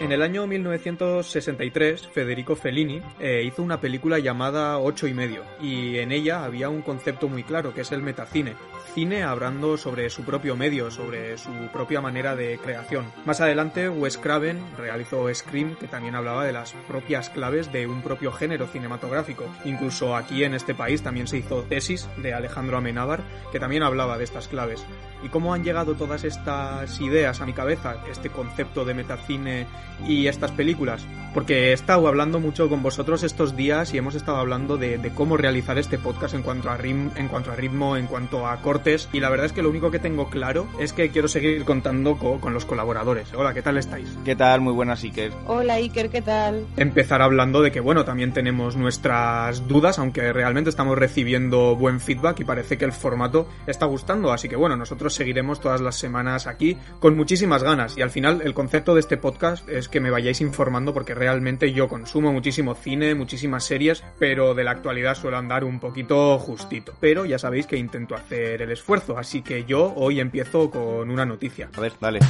En el año 1963, Federico Fellini eh, hizo una película llamada Ocho y medio, y en ella había un concepto muy claro, que es el metacine. Cine hablando sobre su propio medio, sobre su propia manera de creación. Más adelante, Wes Craven realizó Scream, que también hablaba de las propias claves de un propio género cinematográfico. Incluso aquí en este país también se hizo Tesis de Alejandro Amenábar, que también hablaba de estas claves. ¿Y cómo han llegado todas estas ideas a mi cabeza, este concepto de metacine y estas películas? Porque he estado hablando mucho con vosotros estos días y hemos estado hablando de, de cómo realizar este podcast en cuanto, a rim, en cuanto a ritmo, en cuanto a cortes. Y la verdad es que lo único que tengo claro es que quiero seguir contando co con los colaboradores. Hola, ¿qué tal estáis? ¿Qué tal? Muy buenas, Iker. Hola, Iker, ¿qué tal? Empezar hablando de que, bueno, también tenemos nuestras dudas, aunque realmente estamos recibiendo buen feedback y parece que el formato está gustando. Así que, bueno, nosotros seguiremos todas las semanas aquí con muchísimas ganas. Y al final, el concepto de este podcast es que me vayáis informando porque realmente yo consumo muchísimo cine, muchísimas series, pero de la actualidad suelo andar un poquito justito. Pero ya sabéis que intento hacer el esfuerzo, así que yo hoy empiezo con una noticia. A ver, dale.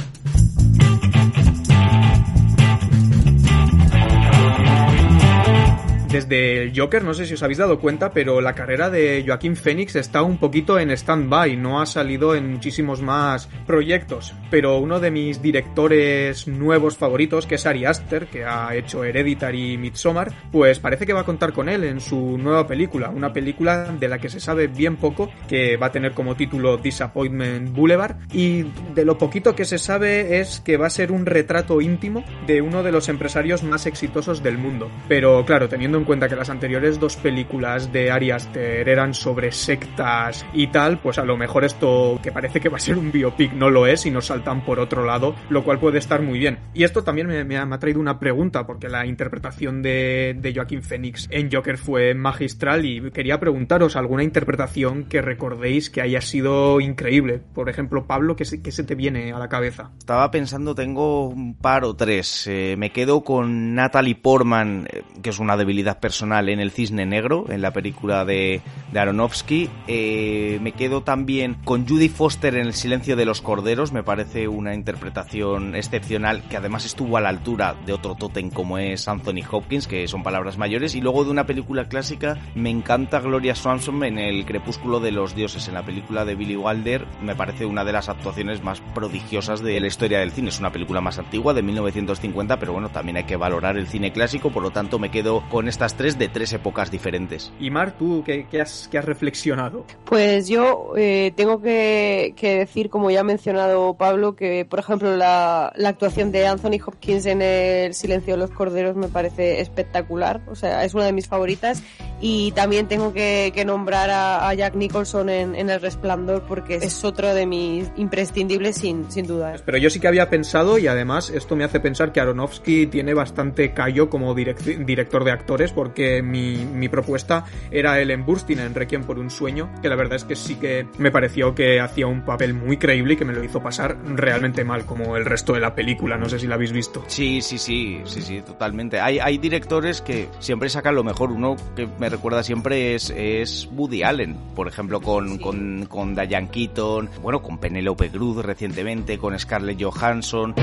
Desde el Joker, no sé si os habéis dado cuenta, pero la carrera de Joaquín Phoenix está un poquito en stand-by, no ha salido en muchísimos más proyectos. Pero uno de mis directores nuevos favoritos, que es Ari Aster, que ha hecho Hereditary y Midsommar, pues parece que va a contar con él en su nueva película, una película de la que se sabe bien poco, que va a tener como título Disappointment Boulevard, y de lo poquito que se sabe es que va a ser un retrato íntimo de uno de los empresarios más exitosos del mundo. Pero claro, teniendo en cuenta que las anteriores dos películas de Ari Aster eran sobre sectas y tal, pues a lo mejor esto que parece que va a ser un biopic no lo es y nos saltan por otro lado, lo cual puede estar muy bien. Y esto también me, ha, traído una pregunta, porque la interpretación de, de Joaquín Phoenix en Joker fue magistral y quería preguntaros alguna interpretación que recordéis que haya sido increíble. Por ejemplo, Pablo, ¿qué se, qué se te viene a la cabeza? Estaba pensando, tengo un par o tres. Eh, me quedo con Natalie Portman, eh, que es una debilidad personal en El Cisne Negro, en la película de, Aronofsky. Eh, me quedo también con Judy Foster en El Silencio de los Corderos, me parece una interpretación excepcional que además estuvo a la altura de otro tótem como es Anthony Hopkins, que son palabras mayores. Y luego de una película clásica, me encanta Gloria Swanson en El Crepúsculo de los Dioses, en la película de Billy Wilder. Me parece una de las actuaciones más prodigiosas de la historia del cine. Es una película más antigua, de 1950, pero bueno, también hay que valorar el cine clásico, por lo tanto me quedo con estas tres de tres épocas diferentes. Y Mar, ¿tú qué, qué, has, qué has, reflexionado? Pues yo eh, tengo que, que, decir, como ya ha mencionado Pablo, que por ejemplo la, la, actuación de Anthony Hopkins en El Silencio de los Corderos me parece espectacular, o sea, es una de mis favoritas. Y también tengo que, que nombrar a, a, Jack Nicholson en, en, El Resplandor porque es otro de mis imprescindibles sin, sin duda. Pero yo sí que había pensado, y además esto me hace pensar que Aronofsky tiene bastante callo como direct, director de actores porque mi, mi, propuesta era el en Burstyn en Requiem por un sueño, que la verdad es que sí que me pareció que hacía un papel muy creíble y que me lo hizo pasar realmente mal, como el resto de la película. No sé si la habéis visto. Sí, sí, sí, sí, sí, totalmente. Hay, hay directores que siempre sacan lo mejor. Uno que me recuerda siempre es, es Woody Allen, por ejemplo, con, sí. con, con Diane Keaton, bueno, con Penelope Cruz recientemente, con Scarlett Johansson.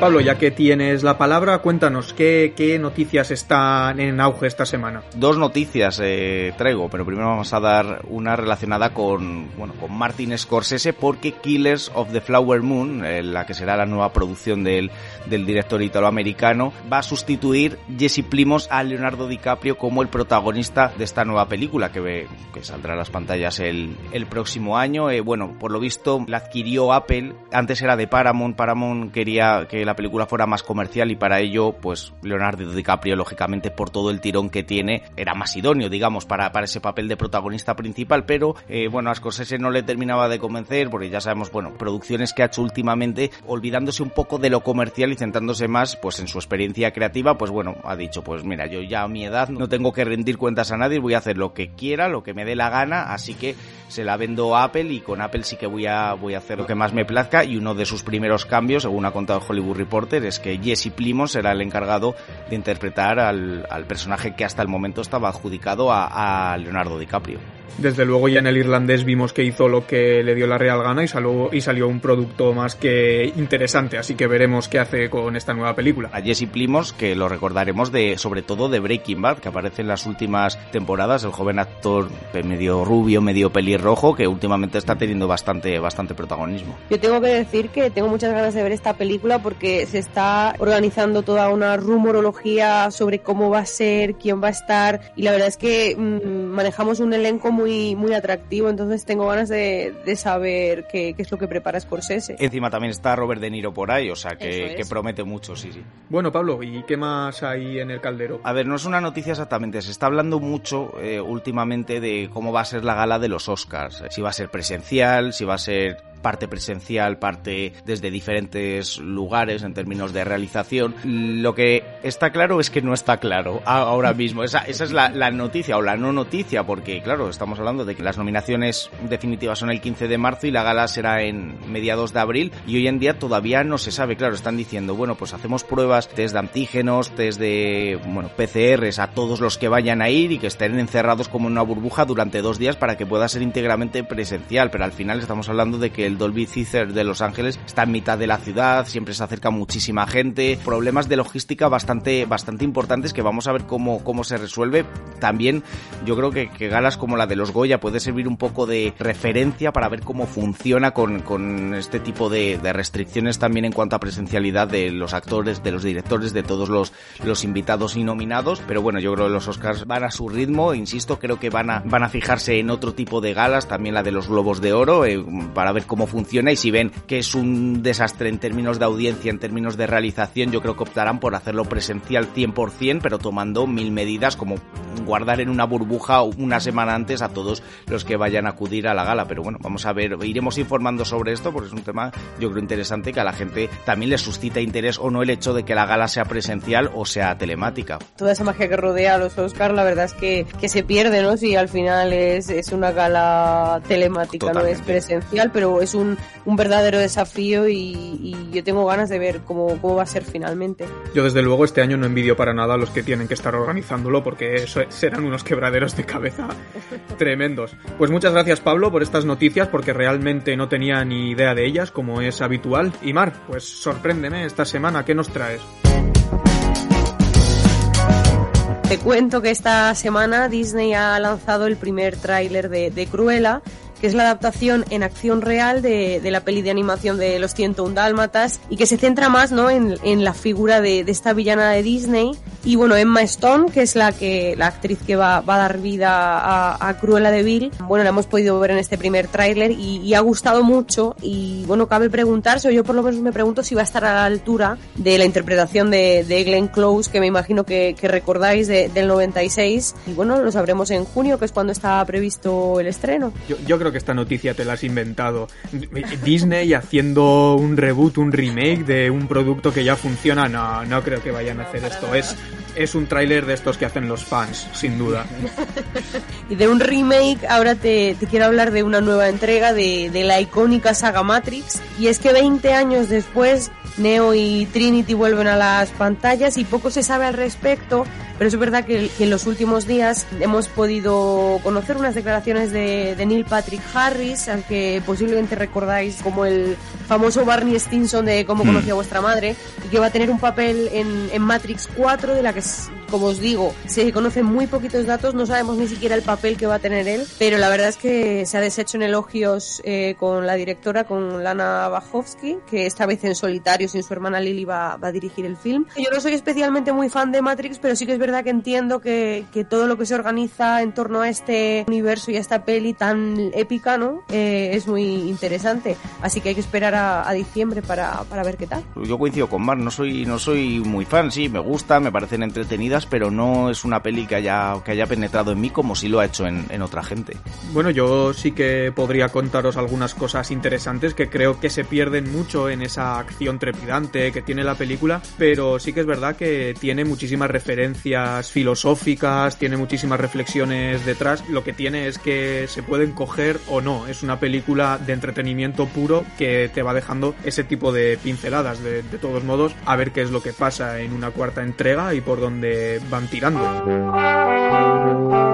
Pablo, ya que tienes la palabra, cuéntanos qué, qué noticias están en auge esta semana. Dos noticias eh, traigo, pero primero vamos a dar una relacionada con, bueno, con Martin Scorsese, porque Killers of the Flower Moon, eh, la que será la nueva producción del, del director italoamericano, va a sustituir Jesse Plimos a Leonardo DiCaprio como el protagonista de esta nueva película que, ve, que saldrá a las pantallas el, el próximo año. Eh, bueno, por lo visto la adquirió Apple, antes era de Paramount, Paramount quería que la película fuera más comercial y para ello, pues Leonardo DiCaprio, lógicamente, por todo el tirón que tiene, era más idóneo, digamos, para, para ese papel de protagonista principal, pero eh, bueno, a Scorsese no le terminaba de convencer, porque ya sabemos, bueno, producciones que ha hecho últimamente, olvidándose un poco de lo comercial y centrándose más, pues en su experiencia creativa, pues bueno, ha dicho, pues mira, yo ya a mi edad no tengo que rendir cuentas a nadie, voy a hacer lo que quiera, lo que me dé la gana, así que se la vendo a Apple y con Apple sí que voy a, voy a hacer lo que más me plazca y uno de sus primeros cambios, según ha contado Hollywood Reporter, es que Jesse Plimos será el encargado de interpretar al, al personaje que hasta el momento estaba adjudicado a, a Leonardo DiCaprio. Desde luego ya en el irlandés vimos que hizo lo que le dio la real gana y salió, y salió un producto más que interesante, así que veremos qué hace con esta nueva película. A Jesse Plimos, que lo recordaremos de, sobre todo de Breaking Bad, que aparece en las últimas temporadas, el joven actor medio rubio, medio pelirrojo, que últimamente está teniendo bastante, bastante protagonismo. Yo tengo que decir que tengo muchas ganas de ver esta película porque se está organizando toda una rumorología sobre cómo va a ser, quién va a estar, y la verdad es que mmm, manejamos un elenco muy, muy atractivo, entonces tengo ganas de, de saber qué, qué, es lo que prepara Scorsese. Encima también está Robert De Niro por ahí, o sea que, que promete mucho, sí, sí. Bueno, Pablo, ¿y qué más hay en el caldero? A ver, no es una noticia exactamente, se está hablando mucho eh, últimamente de cómo va a ser la gala de los Oscars, si va a ser presencial, si va a ser parte presencial, parte desde diferentes lugares en términos de realización. Lo que está claro es que no está claro ahora mismo. Esa, es la, la, noticia o la no noticia, porque claro, estamos hablando de que las nominaciones definitivas son el 15 de marzo y la gala será en mediados de abril y hoy en día todavía no se sabe. Claro, están diciendo, bueno, pues hacemos pruebas, test de antígenos, test de, bueno, PCRs a todos los que vayan a ir y que estén encerrados como en una burbuja durante dos días para que pueda ser íntegramente presencial, pero al final estamos hablando de que el Dolby Theater de Los Ángeles está en mitad de la ciudad, siempre se acerca muchísima gente, problemas de logística bastante, bastante importantes que vamos a ver cómo, cómo se resuelve. También yo creo que, que galas como la de los Goya puede servir un poco de referencia para ver cómo funciona con, con este tipo de, de, restricciones también en cuanto a presencialidad de los actores, de los directores, de todos los, los invitados y nominados. Pero bueno, yo creo que los Oscars van a su ritmo, insisto, creo que van a, van a fijarse en otro tipo de galas, también la de los Globos de Oro, eh, para ver cómo funciona y si ven que es un desastre en términos de audiencia, en términos de realización, yo creo que optarán por hacerlo presencial 100%, pero tomando mil medidas como guardar en una burbuja una semana antes a todos los que vayan a acudir a la gala. Pero bueno, vamos a ver, iremos informando sobre esto porque es un tema yo creo interesante que a la gente también le suscita interés o no el hecho de que la gala sea presencial o sea telemática. Toda esa magia que rodea a los Oscars, la verdad es que, que se pierde, ¿no? Si al final es, es una gala telemática, Totalmente. no es presencial, pero es un, un verdadero desafío y, y, yo tengo ganas de ver cómo, cómo va a ser finalmente. Yo desde luego este año no envidio para nada a los que tienen que estar organizándolo porque eso serán unos quebraderos de cabeza tremendos. Pues muchas gracias Pablo por estas noticias porque realmente no tenía ni idea de ellas como es habitual. Y Mar, pues sorpréndeme esta semana, ¿qué nos traes? Te cuento que esta semana Disney ha lanzado el primer tráiler de, de Cruella que es la adaptación en acción real de, de, la peli de animación de Los 101 Dálmatas y que se centra más ¿no? en, en la figura de, de, esta villana de Disney. Y bueno, Emma Stone, que es la que la actriz que va, va a dar vida a, a, Cruella de Vil, bueno, la hemos podido ver en este primer tráiler y, y, ha gustado mucho. Y bueno, cabe preguntarse, o yo por lo menos me pregunto si va a estar a la altura de la interpretación de, de Glenn Close, que me imagino que, que recordáis del 96. Y bueno, lo sabremos en junio, que es cuando está previsto el estreno. Yo, yo creo que esta noticia te la has inventado. Disney haciendo un reboot, un remake de un producto que ya funciona, no, no creo que vayan a hacer esto. Es, es un tráiler de estos que hacen los fans, sin duda. y de un remake, ahora te, te quiero hablar de una nueva entrega de, de la icónica saga Matrix. Y es que 20 años después, Neo y Trinity vuelven a las pantallas y poco se sabe al respecto, pero es verdad que, que en los últimos días hemos podido conocer unas declaraciones de, de, Neil Patrick Harris, al que posiblemente recordáis como el famoso Barney Stinson de Cómo conocí a vuestra madre, y que va a tener un papel en, en Matrix 4, de la que, como os digo, se conocen muy poquitos datos, no sabemos ni siquiera el papel que va a tener él, pero la verdad es que se ha deshecho en elogios eh, con la directora, con Lana Wachowski, que esta vez en solitario sin su hermana Lily va, va, a dirigir el film. Yo no soy especialmente muy fan de Matrix, pero sí que es verdad que entiendo que, que todo lo que se organiza en torno a este universo y a esta peli tan épica, ¿no? Eh, es muy interesante. Así que hay que esperar a, a diciembre para, para, ver qué tal. Yo coincido con Mar, no soy, no soy muy fan, sí, me gusta, me parecen entretenidas, pero no es una peli que haya, que haya penetrado en mí como si lo ha hecho en, otra gente. Bueno, yo sí que podría contaros algunas cosas interesantes que creo que se pierden mucho en esa acción trepidante que tiene la película, pero sí que es verdad que tiene muchísimas referencias filosóficas, tiene muchísimas reflexiones detrás. Lo que tiene es que se pueden coger o no. Es una película de entretenimiento puro que te va dejando ese tipo de pinceladas. De todos modos, a ver qué es lo que pasa en una cuarta entrega y por dónde van tirando.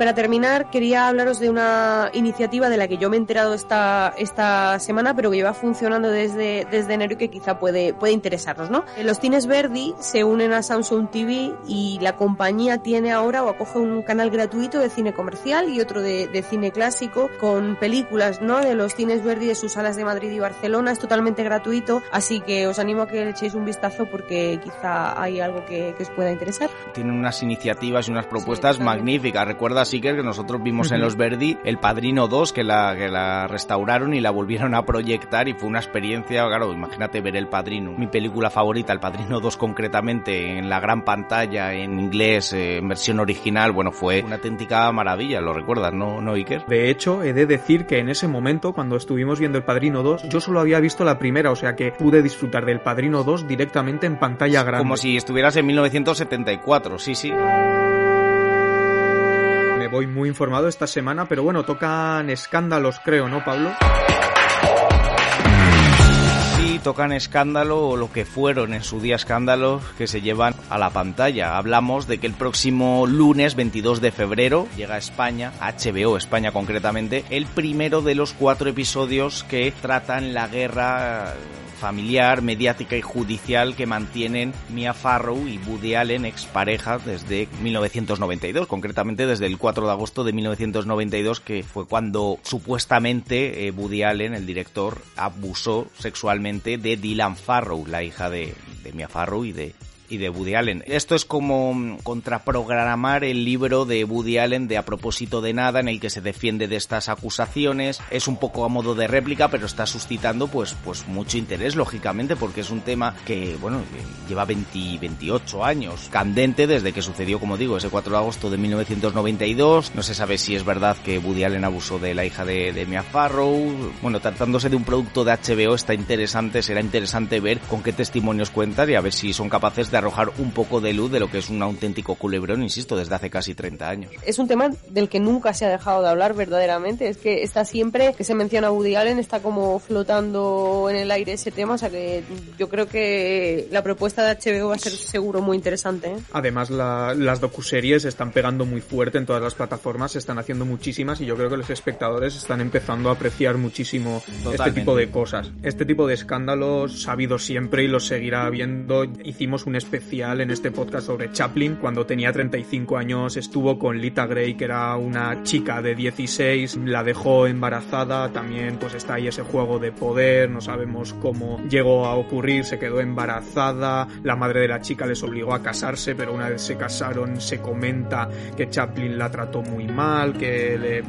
Para terminar, quería hablaros de una iniciativa de la que yo me he enterado esta, esta semana, pero que lleva funcionando desde, desde enero y que quizá puede, puede interesarnos, ¿no? Los cines Verdi se unen a Samsung TV y la compañía tiene ahora o acoge un canal gratuito de cine comercial y otro de, de cine clásico con películas, ¿no? De los cines Verdi de sus salas de Madrid y Barcelona. Es totalmente gratuito, así que os animo a que le echéis un vistazo porque quizá hay algo que, que os pueda interesar. Tienen unas iniciativas y unas propuestas magníficas. Recuerda, sí que nosotros vimos en los Verdi El Padrino 2, que la, que la restauraron y la volvieron a proyectar y fue una experiencia, claro, imagínate ver El Padrino, mi película favorita, El Padrino 2 concretamente, en la gran pantalla, en inglés, eh, en versión original, bueno, fue una auténtica maravilla, lo recuerdas, ¿no, no Iker? De hecho, he de decir que en ese momento, cuando estuvimos viendo El Padrino 2, yo solo había visto la primera, o sea que pude disfrutar del Padrino 2 directamente en pantalla grande. Como si estuvieras en 1974, sí, sí voy muy informado esta semana, pero bueno, tocan escándalos, creo, ¿no, Pablo? Sí, tocan escándalo o lo que fueron en su día escándalos que se llevan a la pantalla. Hablamos de que el próximo lunes 22 de febrero llega a España, HBO España concretamente, el primero de los cuatro episodios que tratan la guerra familiar, mediática y judicial que mantienen Mia Farrow y Woody Allen, exparejas, desde 1992, concretamente desde el 4 de agosto de 1992, que fue cuando supuestamente eh, Woody Allen, el director, abusó sexualmente de Dylan Farrow, la hija de Mia Farrow y de y de Woody Allen. Esto es como contraprogramar el libro de Woody Allen de A propósito de nada en el que se defiende de estas acusaciones. Es un poco a modo de réplica, pero está suscitando pues pues mucho interés lógicamente porque es un tema que bueno, lleva 20, 28 años candente desde que sucedió, como digo, ese 4 de agosto de 1992. No se sabe si es verdad que Woody Allen abusó de la hija de Mia Farrow. Bueno, tratándose de un producto de HBO está interesante, será interesante ver con qué testimonios cuentan y a ver si son capaces de arrojar un poco de luz de lo que es un auténtico culebrón, insisto, desde hace casi 30 años. Es un tema del que nunca se ha dejado de hablar verdaderamente, es que está siempre que se menciona Woody Allen, está como flotando en el aire ese tema, o sea que yo creo que la propuesta de HBO va a ser seguro muy interesante. ¿eh? Además, la, las docuseries están pegando muy fuerte en todas las plataformas, se están haciendo muchísimas y yo creo que los espectadores están empezando a apreciar muchísimo Totalmente. este tipo de cosas. Este tipo de escándalos ha habido siempre y los seguirá habiendo. Hicimos un especial en este podcast sobre Chaplin. Cuando tenía 35 años estuvo con Lita Gray, que era una chica de 16, la dejó embarazada. También pues está ahí ese juego de poder, no sabemos cómo llegó a ocurrir, se quedó embarazada. La madre de la chica les obligó a casarse, pero una vez se casaron se comenta que Chaplin la trató muy mal, que le,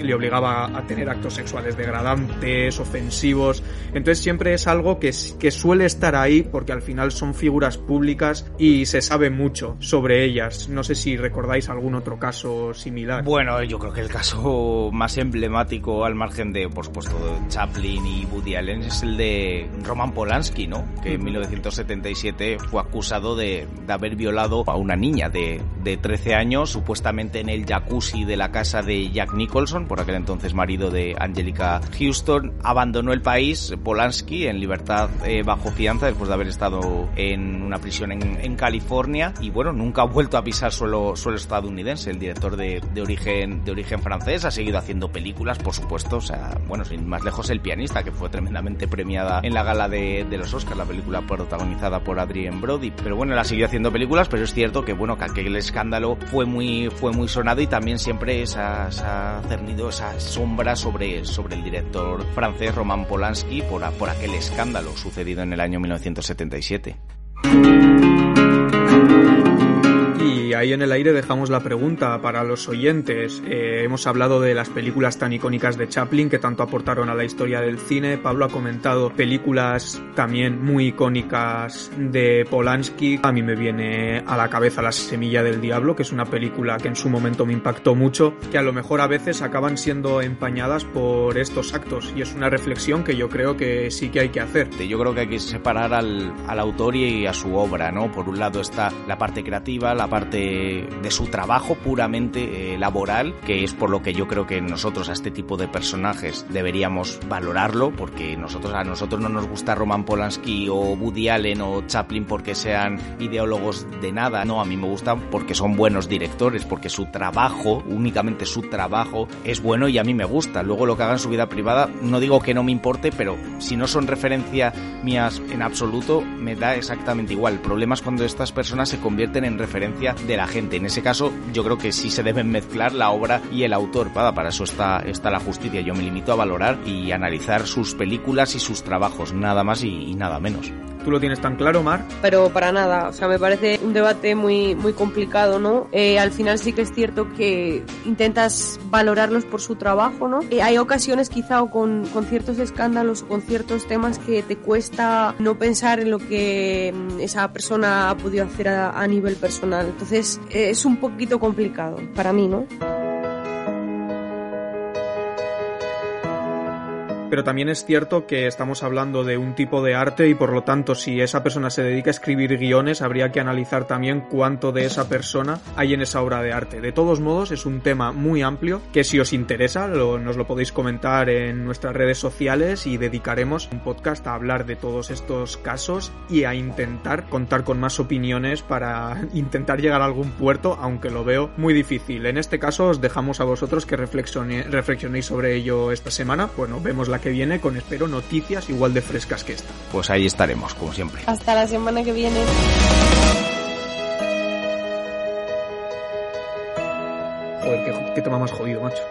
le obligaba a tener actos sexuales degradantes, ofensivos. Entonces siempre es algo que, que suele estar ahí porque al final son figuras públicas y se sabe mucho sobre ellas. No sé si recordáis algún otro caso similar. Bueno, yo creo que el caso más emblemático al margen de, por supuesto, Chaplin y Woody Allen es el de Roman Polanski, ¿no? Que en 1977 fue acusado de, de haber violado a una niña de, de 13 años, supuestamente en el jacuzzi de la casa de Jack Nicholson, por aquel entonces marido de Angelica Houston. Abandonó el país, Polanski, en libertad eh, bajo fianza, después de haber estado en una prisión en, en, California y bueno, nunca ha vuelto a pisar suelo, suelo estadounidense. El director de, origen, de origen francés ha seguido haciendo películas, por supuesto, o sea, bueno, sin más lejos El pianista, que fue tremendamente premiada en la gala de, los Oscars, la película protagonizada por Adrien Brody. Pero bueno, él ha seguido haciendo películas, pero es cierto que bueno, que aquel escándalo fue muy, fue muy sonado y también siempre se ha cernido esa sombra sobre, sobre el director francés Roman Polanski por, por aquel escándalo sucedido en el año 1977. Ahí en el aire dejamos la pregunta para los oyentes. Eh, hemos hablado de las películas tan icónicas de Chaplin que tanto aportaron a la historia del cine. Pablo ha comentado películas también muy icónicas de Polanski. A mí me viene a la cabeza La Semilla del Diablo, que es una película que en su momento me impactó mucho, que a lo mejor a veces acaban siendo empañadas por estos actos. Y es una reflexión que yo creo que sí que hay que hacer. Yo creo que hay que separar al, al autor y a su obra, ¿no? Por un lado está la parte creativa, la parte de, su trabajo puramente eh, laboral, que es por lo que yo creo que nosotros a este tipo de personajes deberíamos valorarlo, porque nosotros a nosotros no nos gusta Roman Polanski o Woody Allen o Chaplin porque sean ideólogos de nada, no, a mí me gustan porque son buenos directores, porque su trabajo, únicamente su trabajo, es bueno y a mí me gusta. Luego lo que hagan en su vida privada, no digo que no me importe, pero si no son referencia mías en absoluto, me da exactamente igual. El problema es cuando estas personas se convierten en referencia de la gente. En ese caso, yo creo que sí se deben mezclar la obra y el autor. Para, eso está, está la justicia. Yo me limito a valorar y analizar sus películas y sus trabajos, nada más y nada menos. ¿Tú lo tienes tan claro, Mar? Pero para nada, o sea, me parece un debate muy, muy complicado, ¿no? Eh, al final sí que es cierto que intentas valorarlos por su trabajo, ¿no? Eh, hay ocasiones quizá o con, con ciertos escándalos o con ciertos temas que te cuesta no pensar en lo que mm, esa persona ha podido hacer a, a nivel personal. Entonces eh, es un poquito complicado para mí, ¿no? Pero también es cierto que estamos hablando de un tipo de arte y por lo tanto si esa persona se dedica a escribir guiones habría que analizar también cuánto de esa persona hay en esa obra de arte. De todos modos es un tema muy amplio que si os interesa lo, nos lo podéis comentar en nuestras redes sociales y dedicaremos un podcast a hablar de todos estos casos y a intentar contar con más opiniones para intentar llegar a algún puerto aunque lo veo muy difícil. En este caso os dejamos a vosotros que reflexionéis sobre ello esta semana. Bueno, vemos la que viene con, espero, noticias igual de frescas que esta. Pues ahí estaremos, como siempre. Hasta la semana que viene. Joder, qué, qué tema más jodido, macho.